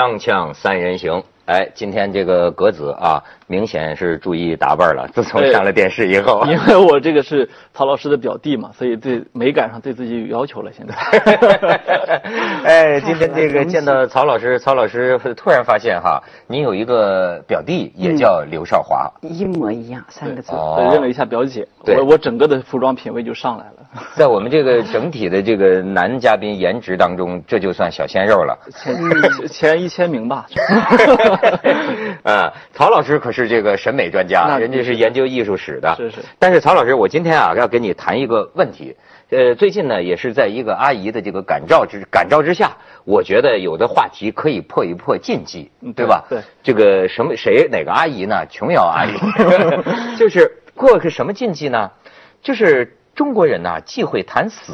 锵锵三人行，哎，今天这个格子啊，明显是注意打扮了。自从上了电视以后，因为我这个是曹老师的表弟嘛，所以对美感上对自己有要求了。现在，哎，今天这个见到曹老师，曹老师突然发现哈，您有一个表弟也叫刘少华，一模一样，三个字。认了一下表姐，我我整个的服装品味就上来了。在我们这个整体的这个男嘉宾颜值当中，这就算小鲜肉了，前前一千名吧。啊，曹老师可是这个审美专家，人家是研究艺术史的。是是。但是曹老师，我今天啊要跟你谈一个问题。呃，最近呢也是在一个阿姨的这个感召之感召之下，我觉得有的话题可以破一破禁忌，对吧？对。这个什么谁哪个阿姨呢？琼瑶阿姨，就是破个什么禁忌呢？就是。中国人呐忌讳谈死，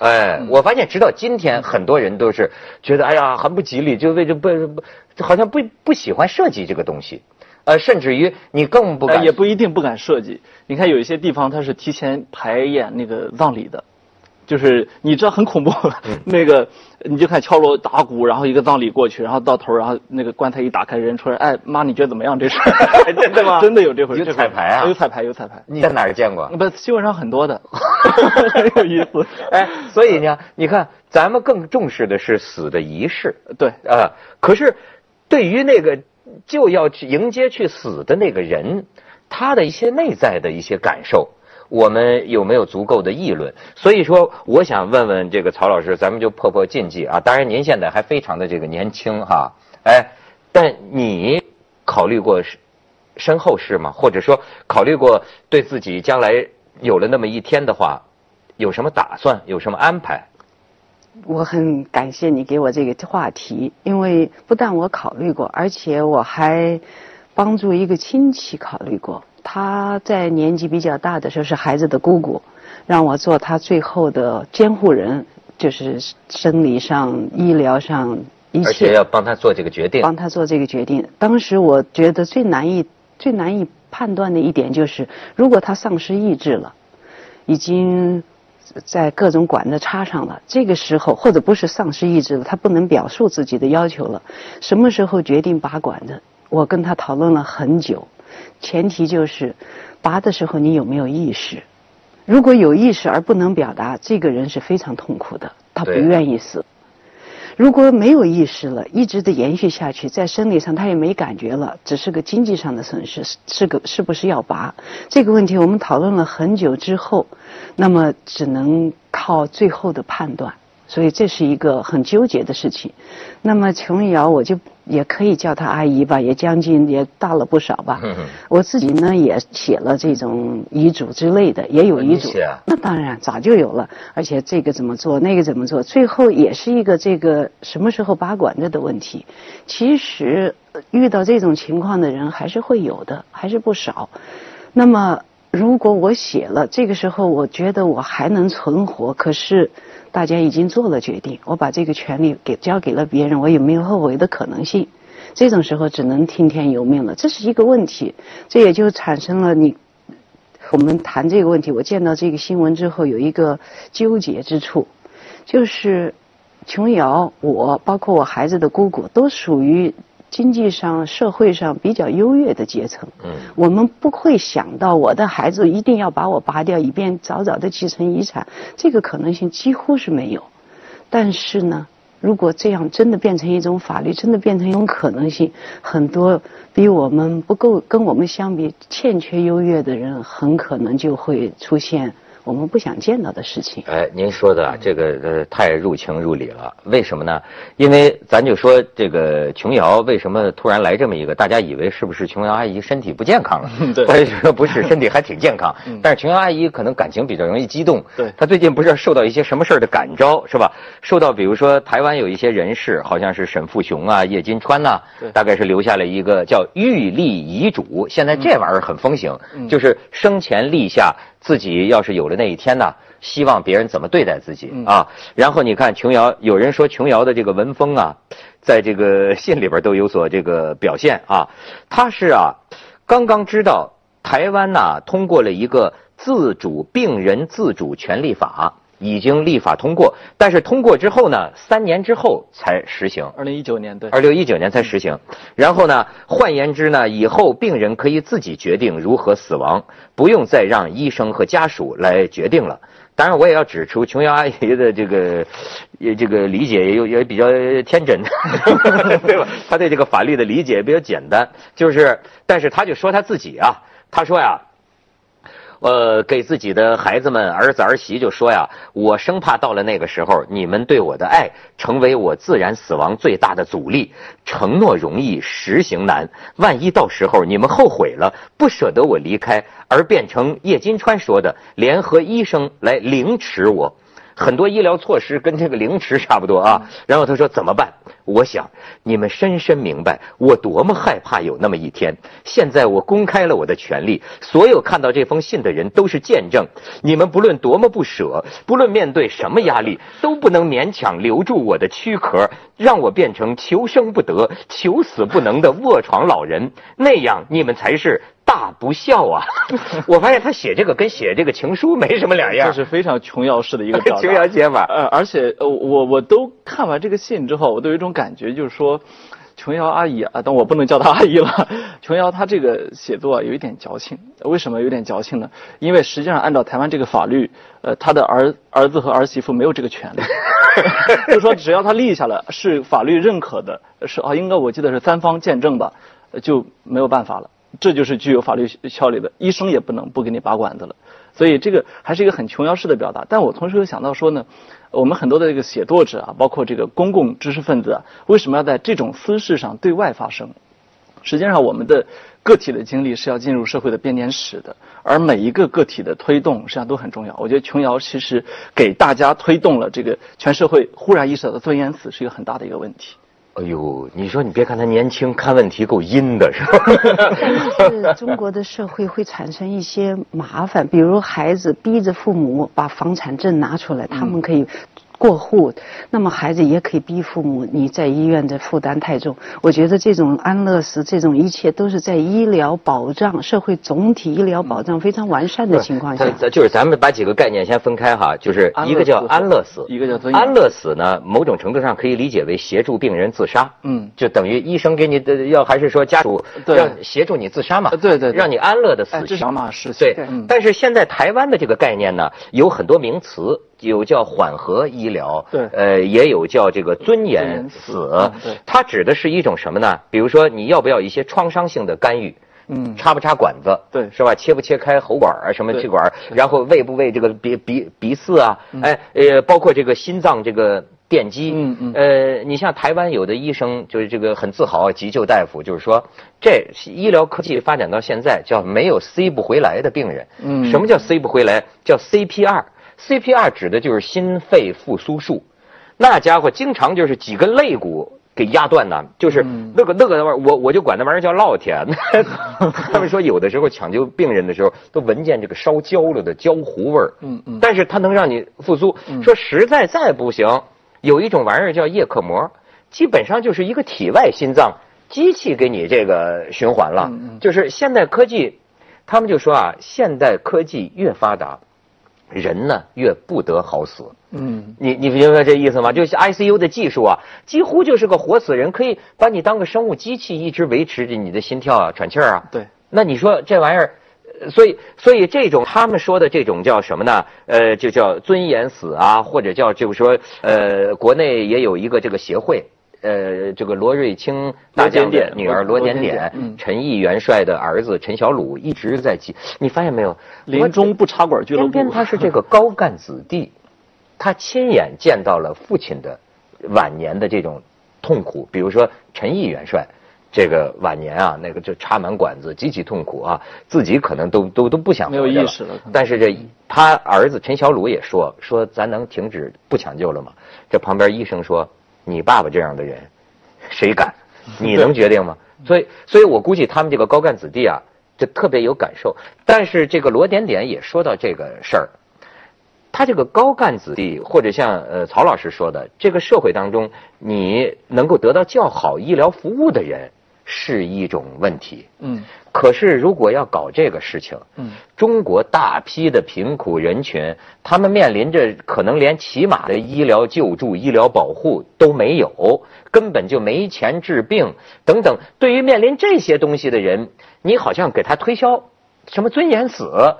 哎，我发现直到今天，很多人都是觉得哎呀很不吉利，就为这不不，好像不不喜欢设计这个东西，呃，甚至于你更不敢，也不一定不敢设计。你看有一些地方它是提前排演那个葬礼的。就是你知道很恐怖，那个你就看敲锣打鼓，然后一个葬礼过去，然后到头，然后那个棺材一打开，人出来，哎妈，你觉得怎么样？这 是真的吗？真的有这回事？有彩排啊？有彩排，有彩排。你在哪儿见过？不，新闻上很多的，很 有意思。哎，所以呢，你看咱们更重视的是死的仪式，对啊。可是对于那个就要去迎接去死的那个人，他的一些内在的一些感受。我们有没有足够的议论？所以说，我想问问这个曹老师，咱们就破破禁忌啊！当然，您现在还非常的这个年轻哈，哎，但你考虑过身后事吗？或者说，考虑过对自己将来有了那么一天的话，有什么打算？有什么安排？我很感谢你给我这个话题，因为不但我考虑过，而且我还帮助一个亲戚考虑过。他在年纪比较大的时候是孩子的姑姑，让我做他最后的监护人，就是生理上、医疗上一切，而且要帮他做这个决定。帮他做这个决定。当时我觉得最难以、最难以判断的一点就是，如果他丧失意志了，已经在各种管子插上了，这个时候或者不是丧失意志了，他不能表述自己的要求了，什么时候决定拔管子？我跟他讨论了很久。前提就是，拔的时候你有没有意识？如果有意识而不能表达，这个人是非常痛苦的，他不愿意死。如果没有意识了，一直的延续下去，在生理上他也没感觉了，只是个经济上的损失，是个是不是要拔？这个问题我们讨论了很久之后，那么只能靠最后的判断。所以这是一个很纠结的事情。那么琼瑶，我就也可以叫她阿姨吧，也将近也大了不少吧。我自己呢也写了这种遗嘱之类的，也有遗嘱。那当然早就有了，而且这个怎么做，那个怎么做，最后也是一个这个什么时候拔管子的问题。其实遇到这种情况的人还是会有的，还是不少。那么如果我写了，这个时候我觉得我还能存活，可是。大家已经做了决定，我把这个权利给交给了别人，我有没有后悔的可能性？这种时候只能听天由命了，这是一个问题。这也就产生了你，我们谈这个问题。我见到这个新闻之后，有一个纠结之处，就是琼瑶，我包括我孩子的姑姑，都属于。经济上、社会上比较优越的阶层，嗯，我们不会想到我的孩子一定要把我拔掉，以便早早的继承遗产，这个可能性几乎是没有。但是呢，如果这样真的变成一种法律，真的变成一种可能性，很多比我们不够跟我们相比欠缺优越的人，很可能就会出现。我们不想见到的事情。哎，您说的这个呃太入情入理了。为什么呢？因为咱就说这个琼瑶为什么突然来这么一个？大家以为是不是琼瑶阿姨身体不健康了？对，但是说不是，身体还挺健康。但是琼瑶阿姨可能感情比较容易激动。对，她最近不是受到一些什么事儿的感召是吧？受到比如说台湾有一些人士，好像是沈富雄啊、叶金川呐，大概是留下了一个叫玉立遗嘱。现在这玩意儿很风行，就是生前立下。自己要是有了那一天呢，希望别人怎么对待自己啊？然后你看琼瑶，有人说琼瑶的这个文风啊，在这个信里边都有所这个表现啊。他是啊，刚刚知道台湾呐通过了一个自主病人自主权利法，已经立法通过，但是通过之后呢，三年之后才实行。二零一九年对，二零一九年才实行。然后呢，换言之呢，以后病人可以自己决定如何死亡，不用再让医生和家属来决定了。当然，我也要指出琼瑶阿姨的这个，也这个理解也有也比较天真，对吧？她对这个法律的理解也比较简单，就是，但是她就说她自己啊，她说呀。呃，给自己的孩子们、儿子儿媳就说呀，我生怕到了那个时候，你们对我的爱成为我自然死亡最大的阻力。承诺容易，实行难。万一到时候你们后悔了，不舍得我离开，而变成叶金川说的联合医生来凌迟我。很多医疗措施跟这个凌迟差不多啊。然后他说怎么办？我想你们深深明白我多么害怕有那么一天。现在我公开了我的权利，所有看到这封信的人都是见证。你们不论多么不舍，不论面对什么压力，都不能勉强留住我的躯壳，让我变成求生不得、求死不能的卧床老人。那样你们才是。大不孝啊！我发现他写这个跟写这个情书没什么两样，这是非常琼瑶式的一个 琼瑶写法。呃，而且呃，我我都看完这个信之后，我都有一种感觉，就是说，琼瑶阿姨啊，但我不能叫她阿姨了。琼瑶她这个写作有一点矫情，为什么有点矫情呢？因为实际上按照台湾这个法律，呃，她的儿儿子和儿媳妇没有这个权利，就是说只要他立下了是法律认可的，是啊，应该我记得是三方见证吧，就没有办法了。这就是具有法律效力的，医生也不能不给你拔管子了，所以这个还是一个很琼瑶式的表达。但我同时又想到说呢，我们很多的这个写作者啊，包括这个公共知识分子啊，为什么要在这种私事上对外发声？实际上，我们的个体的经历是要进入社会的编年史的，而每一个个体的推动实际上都很重要。我觉得琼瑶其实给大家推动了这个全社会忽然意识到的尊严死是一个很大的一个问题。哎呦，你说你别看他年轻，看问题够阴的，是吧？是中国的社会会产生一些麻烦，比如孩子逼着父母把房产证拿出来，他们可以。过户，那么孩子也可以逼父母，你在医院的负担太重。我觉得这种安乐死，这种一切都是在医疗保障、社会总体医疗保障非常完善的情况下。就是咱们把几个概念先分开哈，就是一个叫安乐死，一个叫安乐死呢，某种程度上可以理解为协助病人自杀。嗯，就等于医生给你的要，还是说家属让协助你自杀嘛？对对，让你安乐的死去。小马是对，但是现在台湾的这个概念呢，有很多名词。有叫缓和医疗，对，呃，也有叫这个尊严死，对，它指的是一种什么呢？比如说你要不要一些创伤性的干预，嗯，插不插管子，对，是吧？切不切开喉管啊，什么气管，然后喂不喂这个鼻鼻鼻饲啊，哎，呃，包括这个心脏这个电击，嗯嗯，呃，你像台湾有的医生就是这个很自豪，急救大夫就是说，这医疗科技发展到现在叫没有 C 不回来的病人，嗯，什么叫 C 不回来？叫 CPR。CPR 指的就是心肺复苏术，那家伙经常就是几根肋骨给压断呢，就是那个那个玩意儿，我我就管那玩意儿叫烙铁。他们说有的时候抢救病人的时候都闻见这个烧焦了的焦糊味儿，嗯嗯，但是它能让你复苏。说实在再不行，有一种玩意儿叫叶克膜，基本上就是一个体外心脏机器给你这个循环了。就是现代科技，他们就说啊，现代科技越发达。人呢越不得好死，嗯，你你明白这意思吗？就是 ICU 的技术啊，几乎就是个活死人，可以把你当个生物机器，一直维持着你的心跳啊、喘气儿啊。对，那你说这玩意儿，所以所以这种他们说的这种叫什么呢？呃，就叫尊严死啊，或者叫就是说，呃，国内也有一个这个协会。呃，这个罗瑞卿大将的女儿罗点点，陈毅元帅的儿子陈小鲁一直在记。你发现没有？临终不插管俱乐部。偏偏他是这个高干子弟，他亲眼见到了父亲的晚年的这种痛苦。比如说陈毅元帅，这个晚年啊，那个就插满管子，极其痛苦啊，自己可能都都都不想没有意识了。但是这他儿子陈小鲁也说说，咱能停止不抢救了吗？这旁边医生说。你爸爸这样的人，谁敢？你能决定吗？所以，所以我估计他们这个高干子弟啊，就特别有感受。但是这个罗点点也说到这个事儿，他这个高干子弟，或者像呃曹老师说的，这个社会当中，你能够得到较好医疗服务的人，是一种问题。嗯可是如果要搞这个事情，嗯中国大批的贫苦人群，他们面临着可能连起码的医疗救助、医疗保护都没有，根本就没钱治病等等。对于面临这些东西的人，你好像给他推销什么尊严死，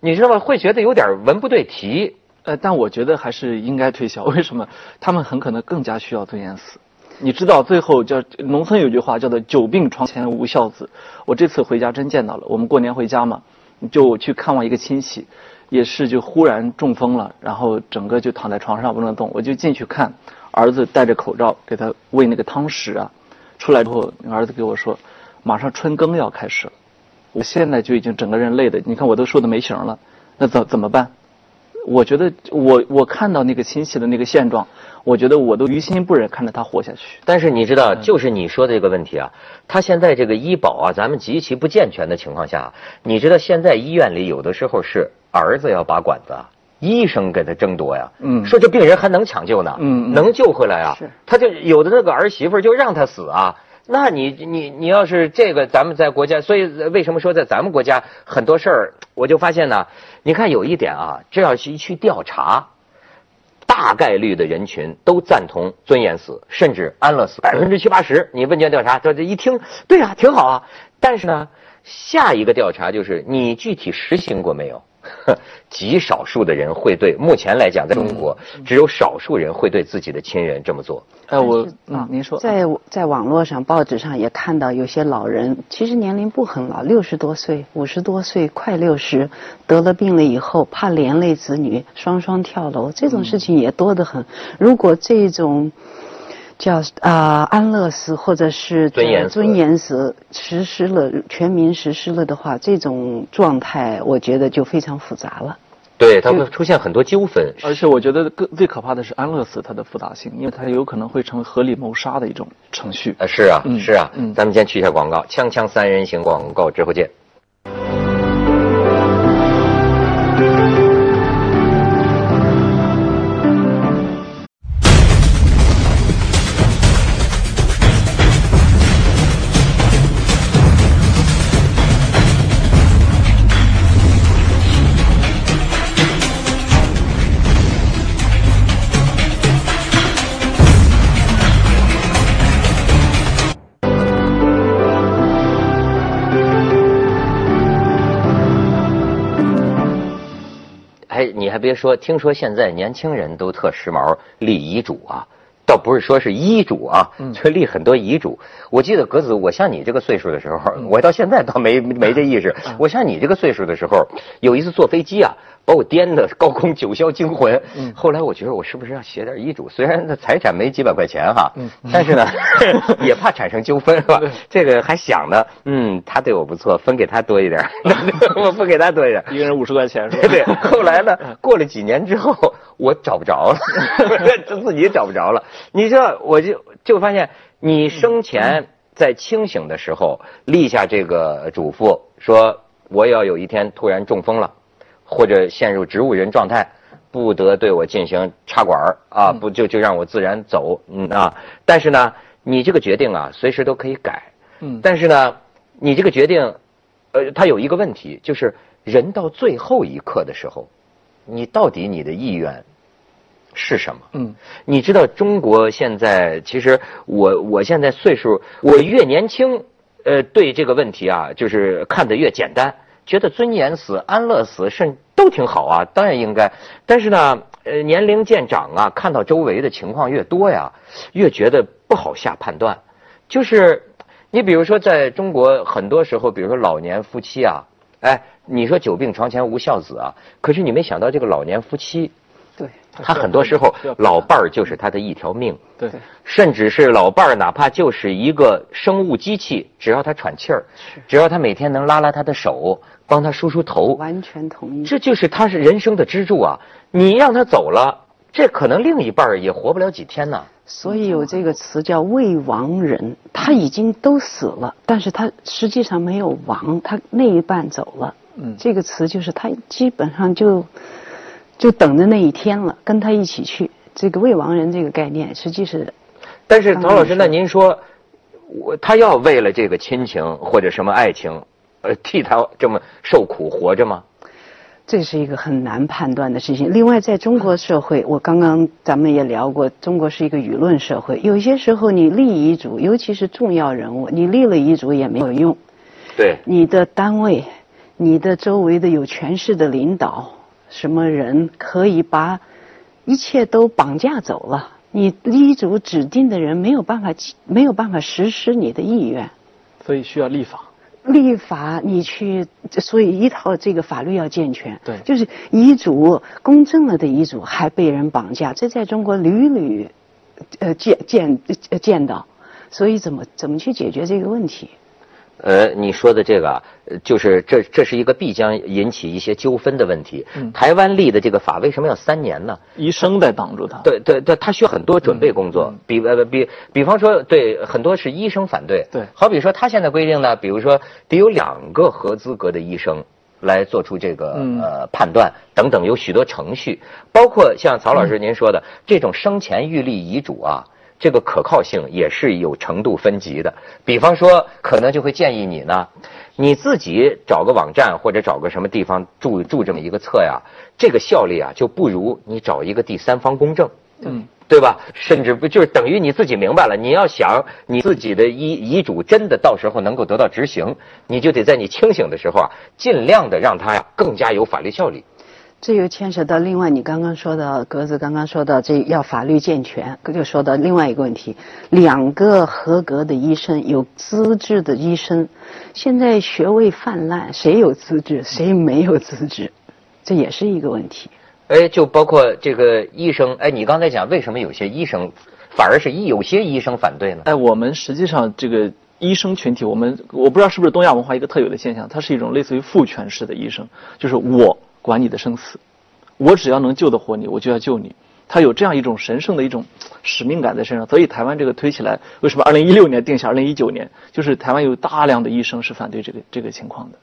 你知道吗？会觉得有点文不对题。呃，但我觉得还是应该推销。为什么？他们很可能更加需要尊严死。你知道，最后叫农村有句话叫做“久病床前无孝子”。我这次回家真见到了。我们过年回家嘛，就去看望一个亲戚，也是就忽然中风了，然后整个就躺在床上不能动。我就进去看，儿子戴着口罩给他喂那个汤食啊。出来之后，儿子给我说，马上春耕要开始了。我现在就已经整个人累的，你看我都瘦的没形了，那怎怎么办？我觉得我我看到那个亲戚的那个现状，我觉得我都于心不忍看着他活下去。但是你知道，就是你说的这个问题啊，他现在这个医保啊，咱们极其不健全的情况下，你知道现在医院里有的时候是儿子要拔管子啊，医生给他争夺呀，嗯说这病人还能抢救呢，嗯嗯能救回来啊是，他就有的那个儿媳妇就让他死啊。那你你你要是这个，咱们在国家，所以为什么说在咱们国家很多事儿，我就发现呢，你看有一点啊，这要去去调查，大概率的人群都赞同尊严死，甚至安乐死，百分之七八十。你问卷调查，这这一听，对啊、挺好啊。但是呢，下一个调查就是你具体实行过没有？极少数的人会对，目前来讲，在中国只有少数人会对自己的亲人这么做。哎，我啊嗯，您说，在在网络上、报纸上也看到有些老人，其实年龄不很老，六十多岁、五十多岁，快六十，得了病了以后，怕连累子女，双双跳楼，这种事情也多得很。如果这种叫啊、安乐死或者是尊严尊严死实施了，全民实施了的话，这种状态我觉得就非常复杂了。对，它会出现很多纠纷。而且我觉得更最可怕的是安乐死它的复杂性，因为它有可能会成为合理谋杀的一种程序。啊，是啊，嗯是啊，嗯咱们先去一下广告，锵锵三人行广告之后见。别说，听说现在年轻人都特时髦，立遗嘱啊。倒不是说是医嘱啊，就立很多遗嘱。我记得格子，我像你这个岁数的时候，我到现在倒没没这意识。我像你这个岁数的时候，有一次坐飞机啊，把我颠的高空九霄惊魂。后来我觉得我是不是要写点遗嘱？虽然那财产没几百块钱哈，但是呢，也怕产生纠纷是吧？这个还想呢，嗯，他对我不错，分给他多一点，我分给他多一点。一个人五十块钱是吧？对对，后来呢，过了几年之后，我找不着了，自己找不着了。你知道，我就就发现，你生前在清醒的时候立下这个嘱咐，说我要有一天突然中风了，或者陷入植物人状态，不得对我进行插管儿啊，不就就让我自然走，嗯啊。但是呢，你这个决定啊，随时都可以改。嗯但是呢，你这个决定，呃，它有一个问题，就是人到最后一刻的时候，你到底你的意愿是什么？嗯你知道中国现在，其实我我现在岁数，我越年轻，呃，对这个问题啊，就是看得越简单，觉得尊严死、安乐死甚都挺好啊，当然应该。但是呢，呃，年龄渐长啊，看到周围的情况越多呀，越觉得不好下判断。就是你比如说，在中国很多时候，比如说老年夫妻啊，哎，你说久病床前无孝子啊，可是你没想到这个老年夫妻。对，他很多时候老伴儿就是他的一条命，对，甚至是老伴儿，哪怕就是一个生物机器，只要他喘气儿，只要他每天能拉拉他的手，帮他梳梳头，完全同意。这就是他是人生的支柱啊！你让他走了，这可能另一半儿也活不了几天呢。所以有这个词叫未亡人，他已经都死了，但是他实际上没有亡，他那一半走了。嗯这个词就是他基本上就就等着那一天了，跟他一起去。这个未亡人这个概念，实际是但是曹老师，那您说，我他要为了这个亲情或者什么爱情，呃，替他这么受苦活着吗？这是一个很难判断的事情。另外，在中国社会，我刚刚咱们也聊过，中国是一个舆论社会。有些时候，你立遗嘱，尤其是重要人物，你立了遗嘱也没有用。对，你的单位，你的周围的有权势的领导，什么人可以把一切都绑架走了？你遗嘱指定的人没有办法，没有办法实施你的意愿。所以需要立法。立法，你去，所以一套这个法律要健全。对，就是遗嘱公证了的遗嘱还被人绑架，这在中国屡屡，呃见见见到，所以怎么怎么去解决这个问题？呃，你说的这个啊，就是这这是一个必将引起一些纠纷的问题。嗯台湾立的这个法为什么要三年呢？医生在挡住他。对对对，他需要很多准备工作，比呃比比方说，对很多是医生反对，对好比说他现在规定呢，比如说得有两个合资格的医生来做出这个嗯呃判断等等，有许多程序，包括像曹老师您说的、这种生前预立遗嘱啊。这个可靠性也是有程度分级的，比方说，可能就会建议你呢，你自己找个网站或者找个什么地方注注这么一个册呀，这个效力啊就不如你找一个第三方公证。嗯，对吧？甚至不就是等于你自己明白了，你要想你自己的遗遗嘱真的到时候能够得到执行，你就得在你清醒的时候啊，尽量的让它呀更加有法律效力。这又牵扯到另外你刚刚说的格子刚刚说到这要法律健全，就说到另外一个问题，两个合格的医生有资质的医生，现在学位泛滥，谁有资质谁没有资质，这也是一个问题。哎，就包括这个医生，哎，你刚才讲为什么有些医生反而是医有些医生反对呢？哎，我们实际上这个医生群体，我们我不知道是不是东亚文化一个特有的现象，它是一种类似于父权式的医生，就是我管你的生死，我只要能救得活你，我就要救你。他有这样一种神圣的一种使命感在身上，所以台湾这个推起来，为什么二零一六年定下二零一九年，就是台湾有大量的医生是反对这个这个情况的，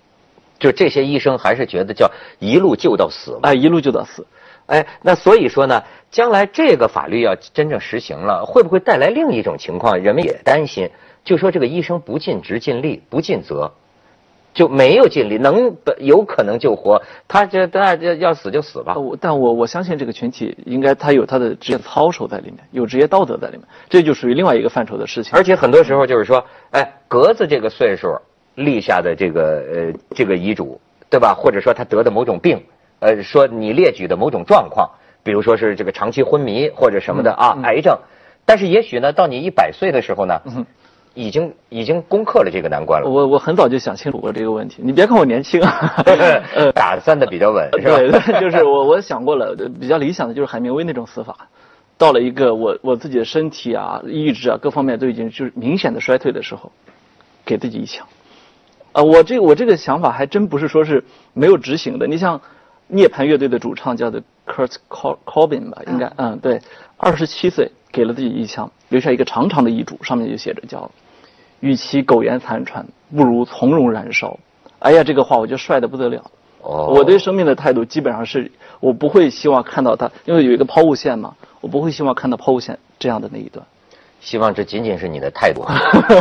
就这些医生还是觉得叫一路救到死。哎，一路救到死。哎，那所以说呢，将来这个法律要真正实行了，会不会带来另一种情况？人们也担心，就说这个医生不尽职尽力不尽责，就没有尽力，能有可能救活他，这那要要死就死吧但我我相信这个群体应该他有他的职业操守在里面，有职业道德在里面，这就属于另外一个范畴的事情。而且很多时候就是说，哎，格子这个岁数立下的这个呃这个遗嘱，对吧？或者说他得的某种病，呃，说你列举的某种状况，比如说是这个长期昏迷或者什么的啊，癌症。但是也许呢，到你一百岁的时候呢，嗯已经已经攻克了这个难关了，我我很早就想清楚过这个问题。你别看我年轻啊，呃，打算的比较稳，是吧？对对，就是我我想过了，比较理想的就是海明威那种死法，到了一个我我自己的身体啊、意志啊各方面都已经就是明显的衰退的时候，给自己一枪。啊，我这我这个想法还真不是说是没有执行的。你像涅槃乐队的主唱叫做 Kurt Cobain 吧，应该嗯对，二十七岁给了自己一枪，留下一个长长的遗嘱，上面就写着叫“与其苟延残喘，不如从容燃烧”。哎呀，这个话我就帅的不得了。哦，我对生命的态度基本上是，我不会希望看到它，因为有一个抛物线嘛，我不会希望看到抛物线这样的那一段。希望这仅仅是你的态度，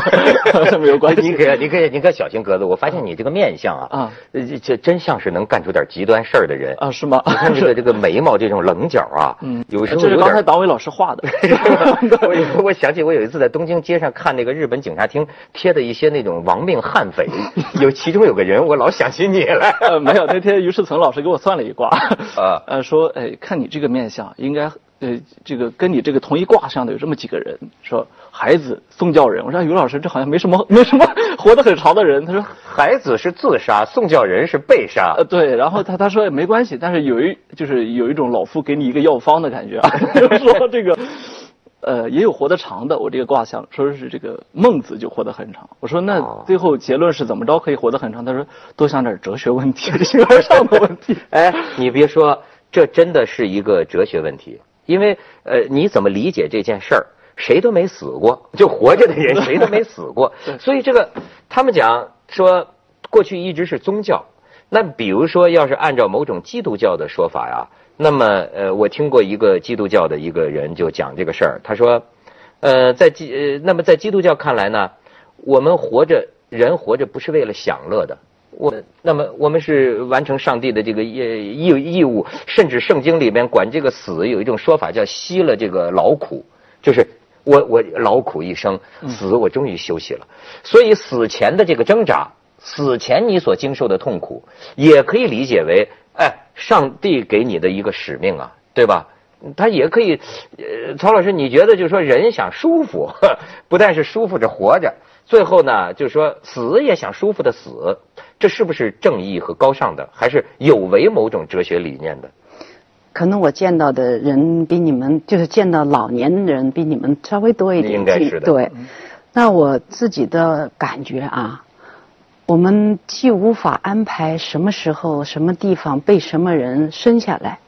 没有关系 你可你可你可小心格子，我发现你这个面相啊，啊，呃这这真像是能干出点极端事儿的人。啊，是吗？你看这个 这个眉毛这种棱角啊，嗯，有时候这是。刚才党委老师画的。我我想起我有一次在东京街上看那个日本警察厅贴的一些那种亡命悍匪，有其中有个人，我老想起你来。呃，没有，那天于世曾老师给我算了一卦，啊呃，说，哎，看你这个面相，应该，呃，这个跟你这个同一卦象的有这么几个人，说孩子、宋教仁。我说，于老师，这好像没什么，没什么 活得很长的人。他说，孩子是自杀，宋教仁是被杀呃，。对，然后他他说没关系，但是有一就是有一种老夫给你一个药方的感觉啊，就是说这个，呃，也有活得长的。我这个卦象说是这个孟子就活得很长。我说那哦最后结论是怎么着可以活得很长？他说多想点哲学问题、形而上的问题。哎，你别说，这真的是一个哲学问题，因为呃，你怎么理解这件事儿？谁都没死过，就活着的人谁都没死过，所以这个他们讲说，过去一直是宗教。那比如说，要是按照某种基督教的说法呀，那么呃，我听过一个基督教的一个人就讲这个事儿，他说，呃，在基呃，那么在基督教看来呢，我们活着，人活着不是为了享乐的。我那么我们是完成上帝的这个义义义务，甚至圣经里面管这个死有一种说法叫息了这个劳苦，就是我我劳苦一生，死我终于休息了。所以死前的这个挣扎，死前你所经受的痛苦，也可以理解为，哎，上帝给你的一个使命啊，对吧？他也可以，呃，曹老师，你觉得就是说人想舒服，不但是舒服着活着，最后呢，就是说死也想舒服的死，这是不是正义和高尚的，还是有违某种哲学理念的？可能我见到的人比你们，就是见到老年人比你们稍微多一点。应该是的。对，那我自己的感觉啊，我们既无法安排什么时候、什么地方被什么人生下来。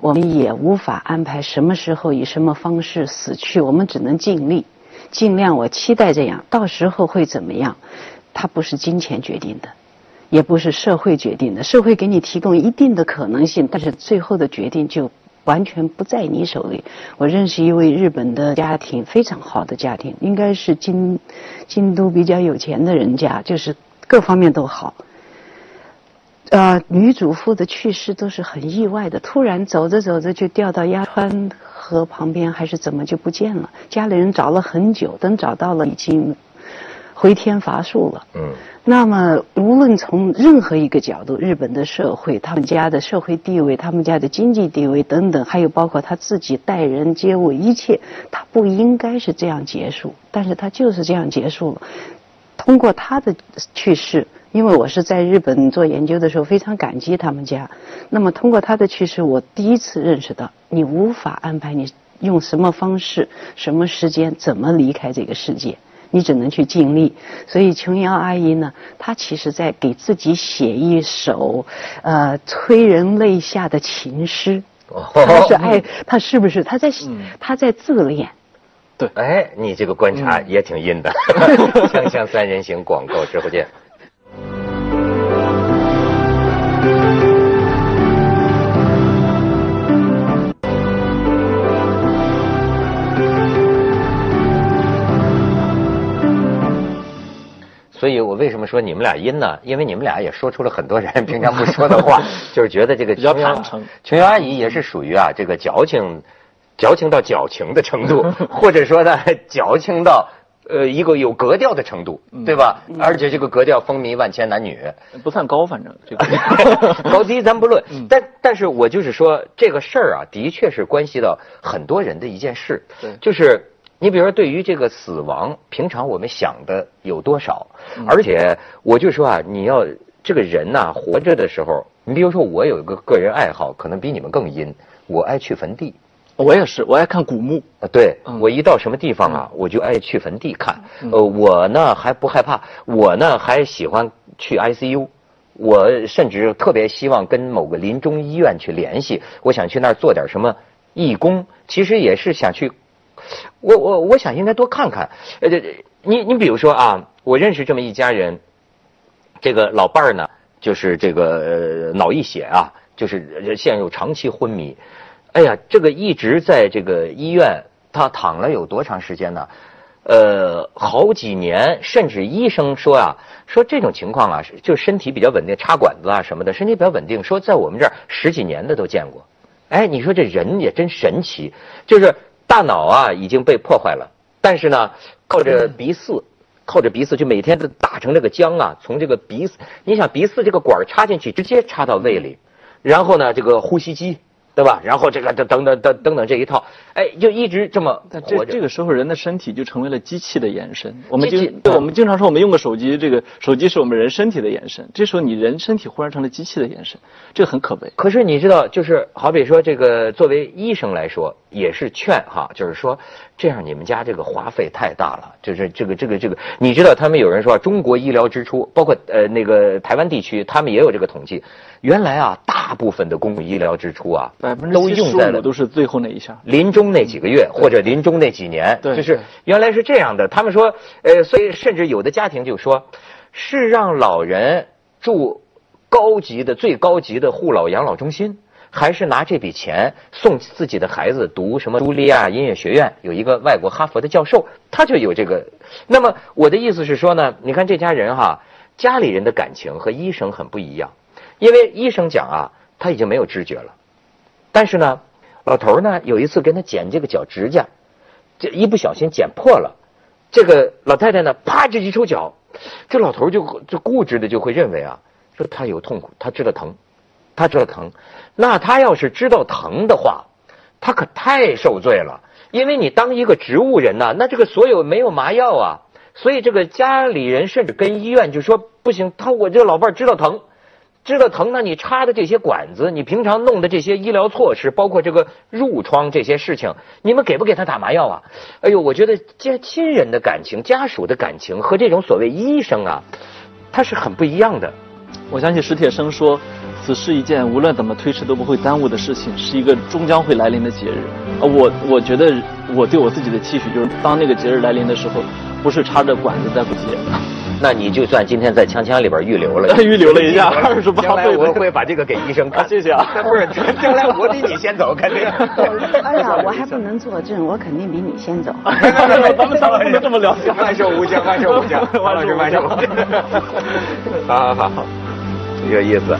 我们也无法安排什么时候以什么方式死去，我们只能尽力，尽量。我期待这样，到时候会怎么样？它不是金钱决定的，也不是社会决定的。社会给你提供一定的可能性，但是最后的决定就完全不在你手里。我认识一位日本的家庭，非常好的家庭，应该是京京都比较有钱的人家，就是各方面都好。呃，女主妇的去世都是很意外的，突然走着走着就掉到鸭川河旁边，还是怎么就不见了？家里人找了很久，等找到了，已经回天乏术了。嗯。那么，无论从任何一个角度，日本的社会、他们家的社会地位、他们家的经济地位等等，还有包括他自己待人接物，一切，他不应该是这样结束，但是他就是这样结束了。通过他的去世。因为我是在日本做研究的时候，非常感激他们家。那么通过他的去世，我第一次认识到，你无法安排你用什么方式、什么时间、怎么离开这个世界，你只能去尽力。所以琼瑶阿姨呢，她其实在给自己写一首呃催人泪下的情诗。她是爱，她是不是？她在她在自恋。对，哎，你这个观察也挺阴的。锵锵三人行，广告之后见。所以我为什么说你们俩阴呢？因为你们俩也说出了很多人 平常不说的话，就是觉得这个比较坦诚。琼瑶阿姨也是属于啊，这个矫情，矫情到矫情的程度，或者说呢，矫情到呃一个有格调的程度，对吧？而且这个格调风靡万千男女，不算高，反正这个高低咱不论。但但是我就是说这个事儿啊，的确是关系到很多人的一件事，就是。你比如说，对于这个死亡，平常我们想的有多少？而且，我就说啊，你要这个人呐，活着的时候，你比如说，我有一个个人爱好，可能比你们更阴，我爱去坟地。我也是，我爱看古墓。啊，对，我一到什么地方啊，我就爱去坟地看。呃，我呢还不害怕，我呢还喜欢去 ICU，我甚至特别希望跟某个临终医院去联系，我想去那儿做点什么义工，其实也是想去。我我我想应该多看看，呃，你你比如说啊，我认识这么一家人，这个老伴儿呢，就是这个脑溢血啊，就是陷入长期昏迷，哎呀，这个一直在这个医院，他躺了有多长时间呢？呃，好几年，甚至医生说啊，说这种情况啊，就身体比较稳定，插管子啊什么的，身体比较稳定，说在我们这儿十几年的都见过。哎，你说这人也真神奇，就是。大脑啊已经被破坏了，但是呢，靠着鼻饲，靠着鼻饲就每天都打成这个浆啊，从这个鼻饲，你想鼻饲这个管插进去，直接插到胃里，然后呢，这个呼吸机。对吧？然后这个等等等等等等这一套，哎，就一直这么这这个时候，人的身体就成为了机器的延伸。我们就对，我们经常说，我们用个手机，这个手机是我们人身体的延伸。这时候，你人身体忽然成了机器的延伸，这个很可悲。可是你知道，就是好比说，这个作为医生来说，也是劝哈，就是说，这样你们家这个花费太大了。就是这个这个这个，你知道，他们有人说，中国医疗支出，包括呃那个台湾地区，他们也有这个统计。原来啊，大部分的公共医疗支出啊，都用在了都是最后那一下，临终那几个月或者临终那几年，就是原来是这样的。他们说，呃，所以甚至有的家庭就说，是让老人住高级的、最高级的护老养老中心，还是拿这笔钱送自己的孩子读什么茱莉亚音乐学院？有一个外国哈佛的教授，他就有这个。那么我的意思是说呢，你看这家人哈，家里人的感情和医生很不一样，因为医生讲啊，他已经没有知觉了，但是呢，老头呢有一次给他剪这个脚指甲，这一不小心剪破了，这个老太太呢啪这一抽脚，这老头就就固执的就会认为啊，说他有痛苦，他知道疼。他知道疼，那他要是知道疼的话，他可太受罪了。因为你当一个植物人呐，那这个所有没有麻药啊，所以这个家里人甚至跟医院就说不行，他我这个老伴儿知道疼，知道疼，那你插的这些管子，你平常弄的这些医疗措施，包括这个褥疮这些事情，你们给不给他打麻药啊？哎呦，我觉得家亲人的感情、家属的感情和这种所谓医生啊，他是很不一样的。我相信史铁生说。此是一件无论怎么推迟都不会耽误的事情，是一个终将会来临的节日。啊，我我觉得我对我自己的期许就是，当那个节日来临的时候，不是插着管子在过节。那你就算今天在锵锵里边预留了，预留了一下 二十八将来我会把这个给医生看。谢谢啊。不是，将来我比你先走，肯定。哎呀，我还不能作证，我肯定比你先走。咱们咱们不能这么聊。万寿无疆，万寿无疆，万寿万寿。好好好，有意思。